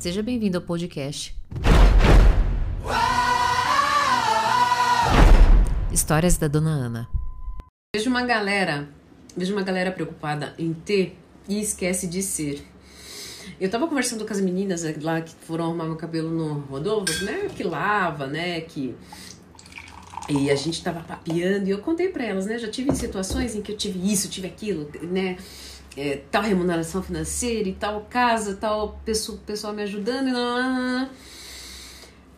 Seja bem-vindo ao podcast. Histórias da Dona Ana. Vejo uma galera, vejo uma galera preocupada em ter e esquece de ser. Eu tava conversando com as meninas lá que foram arrumar meu cabelo no Rodolfo, né? Que lava, né? Que e a gente tava papeando e eu contei para elas, né? Já tive situações em que eu tive isso, tive aquilo, né? É, tal remuneração financeira e tal casa, tal pessoa, pessoal me ajudando e não,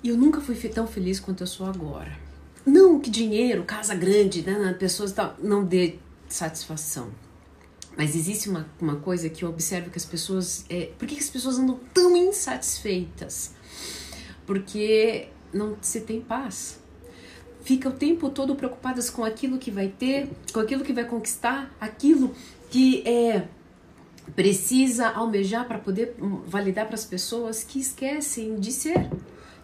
E eu nunca fui tão feliz quanto eu sou agora. Não que dinheiro, casa grande, né, pessoas tal, não dê satisfação. Mas existe uma, uma coisa que eu observo que as pessoas. É, por que, que as pessoas andam tão insatisfeitas? Porque não se tem paz fica o tempo todo preocupadas com aquilo que vai ter, com aquilo que vai conquistar, aquilo que é precisa almejar para poder validar para as pessoas que esquecem de ser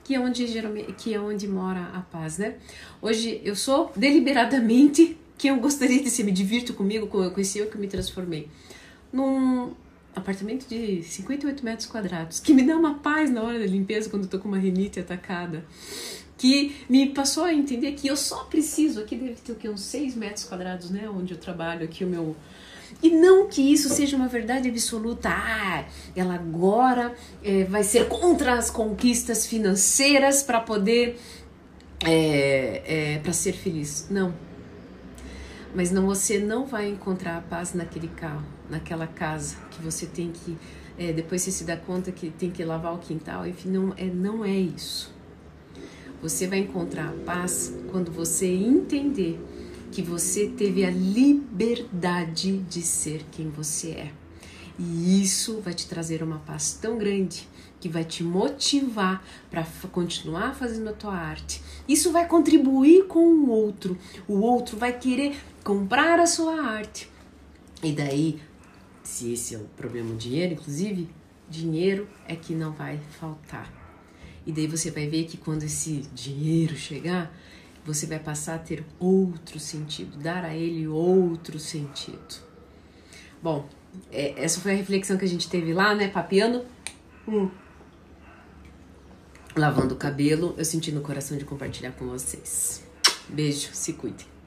que é onde geralmente que é onde mora a paz, né? Hoje eu sou deliberadamente que eu gostaria de ser, me divirto comigo, com, com esse eu que me transformei num apartamento de 58 metros quadrados, que me dá uma paz na hora da limpeza quando eu tô com uma rinite atacada que me passou a entender que eu só preciso, aqui deve ter o que, uns 6 metros quadrados, né, onde eu trabalho, aqui o meu... E não que isso seja uma verdade absoluta, ah, ela agora é, vai ser contra as conquistas financeiras para poder, é, é, para ser feliz. Não. Mas não, você não vai encontrar a paz naquele carro, naquela casa que você tem que, é, depois você se dá conta que tem que lavar o quintal, enfim, não é, não é isso você vai encontrar a paz quando você entender que você teve a liberdade de ser quem você é. E isso vai te trazer uma paz tão grande que vai te motivar para continuar fazendo a tua arte. Isso vai contribuir com o outro. O outro vai querer comprar a sua arte. E daí, se esse é o problema do dinheiro, inclusive, dinheiro é que não vai faltar. E daí você vai ver que quando esse dinheiro chegar, você vai passar a ter outro sentido, dar a ele outro sentido. Bom, é, essa foi a reflexão que a gente teve lá, né? Papiando. Hum. Lavando o cabelo, eu senti no coração de compartilhar com vocês. Beijo, se cuidem.